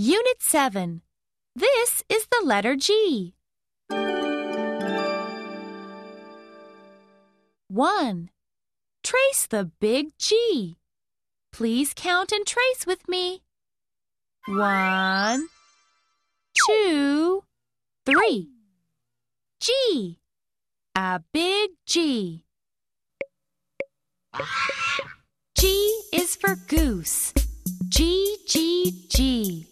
Unit 7. This is the letter G. 1. Trace the big G. Please count and trace with me. One, two, three. G. A big G. G is for goose. G, G, G.